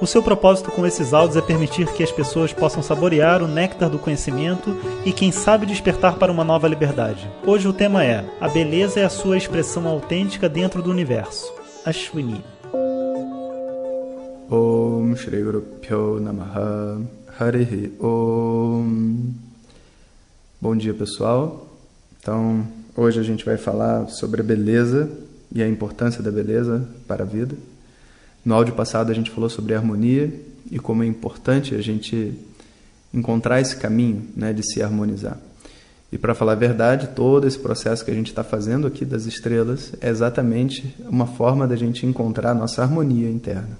O seu propósito com esses áudios é permitir que as pessoas possam saborear o néctar do conhecimento e, quem sabe, despertar para uma nova liberdade. Hoje o tema é: A beleza é a sua expressão autêntica dentro do universo. Ashwini. Om Shri Guru Pyo Namaha Harihi Om. Bom dia, pessoal. Então, hoje a gente vai falar sobre a beleza e a importância da beleza para a vida. No áudio passado a gente falou sobre harmonia e como é importante a gente encontrar esse caminho né, de se harmonizar. E para falar a verdade, todo esse processo que a gente está fazendo aqui das estrelas é exatamente uma forma da gente encontrar a nossa harmonia interna.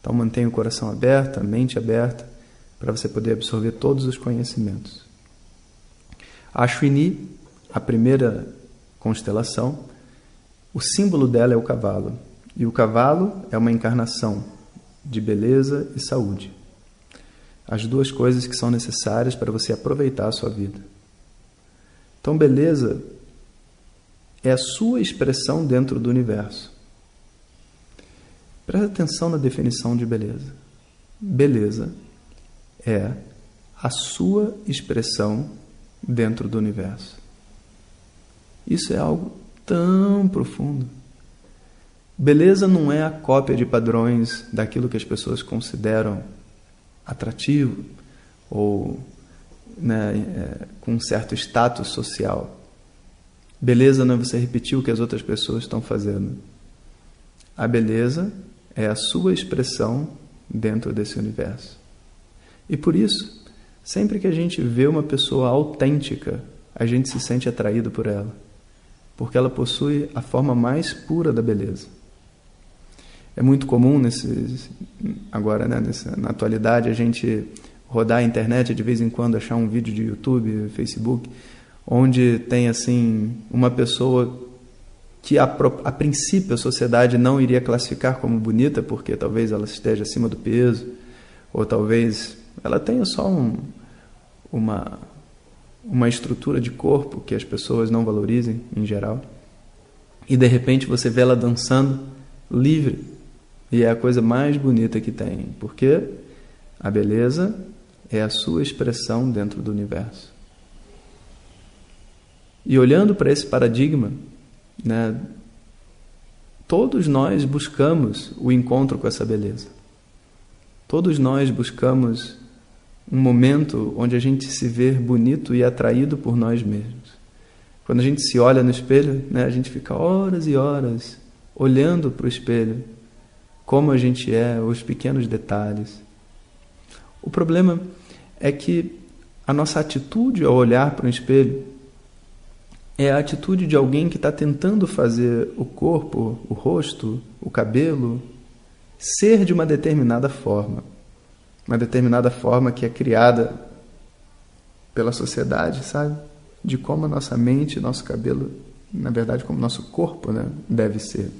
Então mantenha o coração aberto, a mente aberta, para você poder absorver todos os conhecimentos. A Ashwini, a primeira constelação, o símbolo dela é o cavalo. E o cavalo é uma encarnação de beleza e saúde. As duas coisas que são necessárias para você aproveitar a sua vida. Então, beleza é a sua expressão dentro do universo. Presta atenção na definição de beleza. Beleza é a sua expressão dentro do universo. Isso é algo tão profundo. Beleza não é a cópia de padrões daquilo que as pessoas consideram atrativo ou né, é, com um certo status social. Beleza não é você repetir o que as outras pessoas estão fazendo. A beleza é a sua expressão dentro desse universo. E por isso, sempre que a gente vê uma pessoa autêntica, a gente se sente atraído por ela, porque ela possui a forma mais pura da beleza. É muito comum nesse, agora, né, nessa, na atualidade, a gente rodar a internet de vez em quando, achar um vídeo de YouTube, Facebook, onde tem assim uma pessoa que a, a princípio a sociedade não iria classificar como bonita, porque talvez ela esteja acima do peso, ou talvez ela tenha só um, uma, uma estrutura de corpo que as pessoas não valorizem em geral. E de repente você vê ela dançando livre, e é a coisa mais bonita que tem, porque a beleza é a sua expressão dentro do universo. E olhando para esse paradigma, né, todos nós buscamos o encontro com essa beleza. Todos nós buscamos um momento onde a gente se vê bonito e atraído por nós mesmos. Quando a gente se olha no espelho, né, a gente fica horas e horas olhando para o espelho como a gente é, os pequenos detalhes. O problema é que a nossa atitude ao olhar para um espelho é a atitude de alguém que está tentando fazer o corpo, o rosto, o cabelo ser de uma determinada forma. Uma determinada forma que é criada pela sociedade, sabe? De como a nossa mente, nosso cabelo, na verdade, como nosso corpo né, deve ser.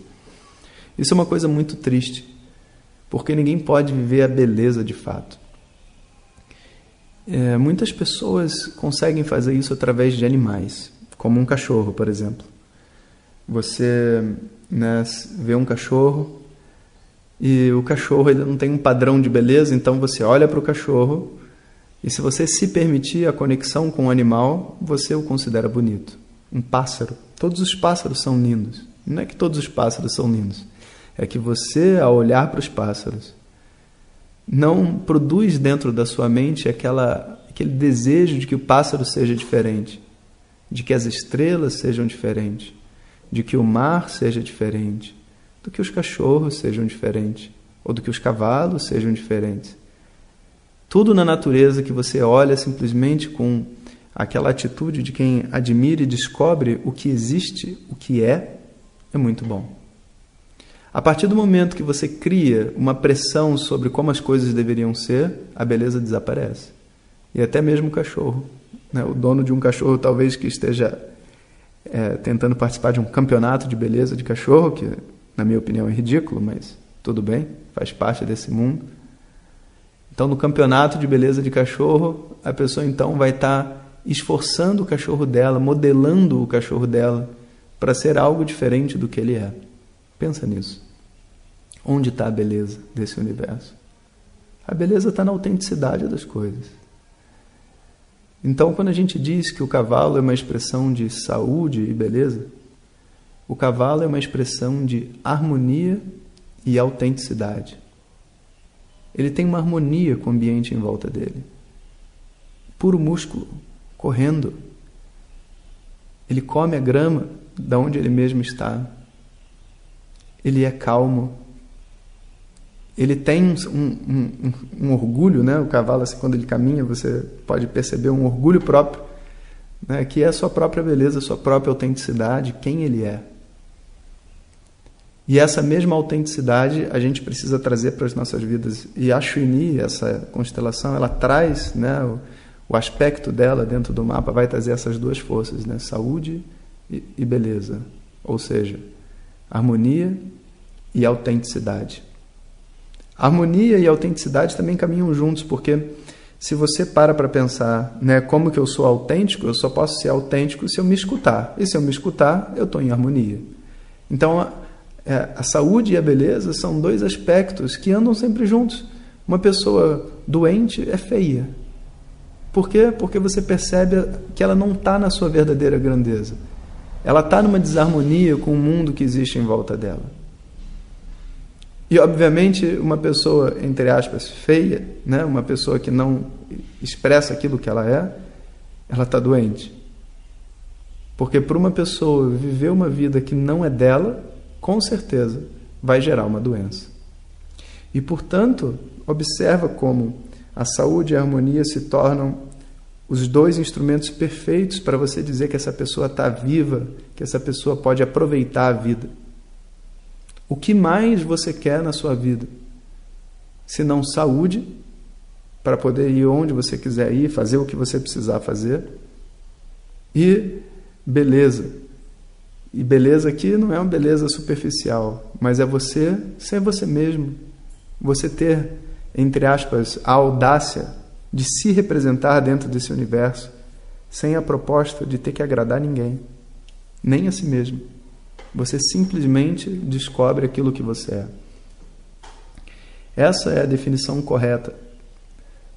Isso é uma coisa muito triste, porque ninguém pode viver a beleza de fato. É, muitas pessoas conseguem fazer isso através de animais, como um cachorro, por exemplo. Você né, vê um cachorro e o cachorro ele não tem um padrão de beleza, então você olha para o cachorro e se você se permitir a conexão com o animal, você o considera bonito. Um pássaro. Todos os pássaros são lindos. Não é que todos os pássaros são lindos é que você, ao olhar para os pássaros, não produz dentro da sua mente aquela, aquele desejo de que o pássaro seja diferente, de que as estrelas sejam diferentes, de que o mar seja diferente, do que os cachorros sejam diferentes, ou do que os cavalos sejam diferentes. Tudo na natureza que você olha simplesmente com aquela atitude de quem admira e descobre o que existe, o que é, é muito bom. A partir do momento que você cria uma pressão sobre como as coisas deveriam ser, a beleza desaparece. E até mesmo o cachorro Né? O dono de um cachorro talvez que esteja é, tentando participar de um campeonato de beleza de cachorro, que na minha opinião é ridículo, mas tudo bem, faz parte desse mundo. Então, no campeonato de beleza de cachorro, a pessoa então vai estar tá esforçando o cachorro dela, modelando o cachorro dela para ser algo diferente do que ele é. Pensa nisso. Onde está a beleza desse universo? A beleza está na autenticidade das coisas. Então, quando a gente diz que o cavalo é uma expressão de saúde e beleza, o cavalo é uma expressão de harmonia e autenticidade. Ele tem uma harmonia com o ambiente em volta dele. Puro músculo, correndo. Ele come a grama da onde ele mesmo está. Ele é calmo. Ele tem um, um, um, orgulho, né? O cavalo, assim, quando ele caminha, você pode perceber um orgulho próprio, né? que é a sua própria beleza, a sua própria autenticidade, quem ele é. E essa mesma autenticidade a gente precisa trazer para as nossas vidas. E a Shuini, essa constelação, ela traz né, o, o, aspecto dela dentro do mapa, vai trazer essas duas forças, né, saúde e, e beleza. Ou seja, harmonia e autenticidade. Harmonia e autenticidade também caminham juntos, porque se você para para pensar, né, como que eu sou autêntico, eu só posso ser autêntico se eu me escutar. E se eu me escutar, eu estou em harmonia. Então, é, a saúde e a beleza são dois aspectos que andam sempre juntos. Uma pessoa doente é feia. Por quê? Porque você percebe que ela não está na sua verdadeira grandeza. Ela está numa desarmonia com o mundo que existe em volta dela. E, obviamente, uma pessoa, entre aspas, feia, né? uma pessoa que não expressa aquilo que ela é, ela está doente. Porque para uma pessoa viver uma vida que não é dela, com certeza vai gerar uma doença. E, portanto, observa como a saúde e a harmonia se tornam os dois instrumentos perfeitos para você dizer que essa pessoa está viva, que essa pessoa pode aproveitar a vida. O que mais você quer na sua vida? Se não saúde, para poder ir onde você quiser ir, fazer o que você precisar fazer, e beleza, e beleza aqui não é uma beleza superficial, mas é você ser você mesmo. Você ter, entre aspas, a audácia de se representar dentro desse universo, sem a proposta de ter que agradar ninguém, nem a si mesmo. Você simplesmente descobre aquilo que você é. Essa é a definição correta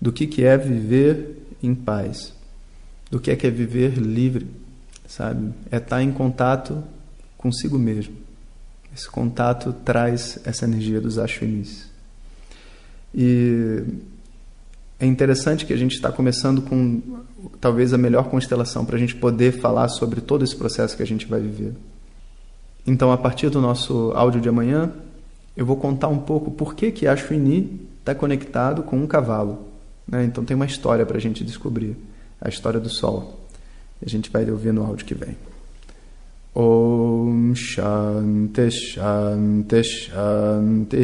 do que é viver em paz, do que é, que é viver livre sabe? É estar em contato consigo mesmo. Esse contato traz essa energia dos Ashwinis. E é interessante que a gente está começando com talvez a melhor constelação para a gente poder falar sobre todo esse processo que a gente vai viver. Então, a partir do nosso áudio de amanhã, eu vou contar um pouco por que que Ashwini está conectado com um cavalo. Né? Então, tem uma história para a gente descobrir, a história do Sol. A gente vai ouvir no áudio que vem. Om Shanti Shanti Shanti.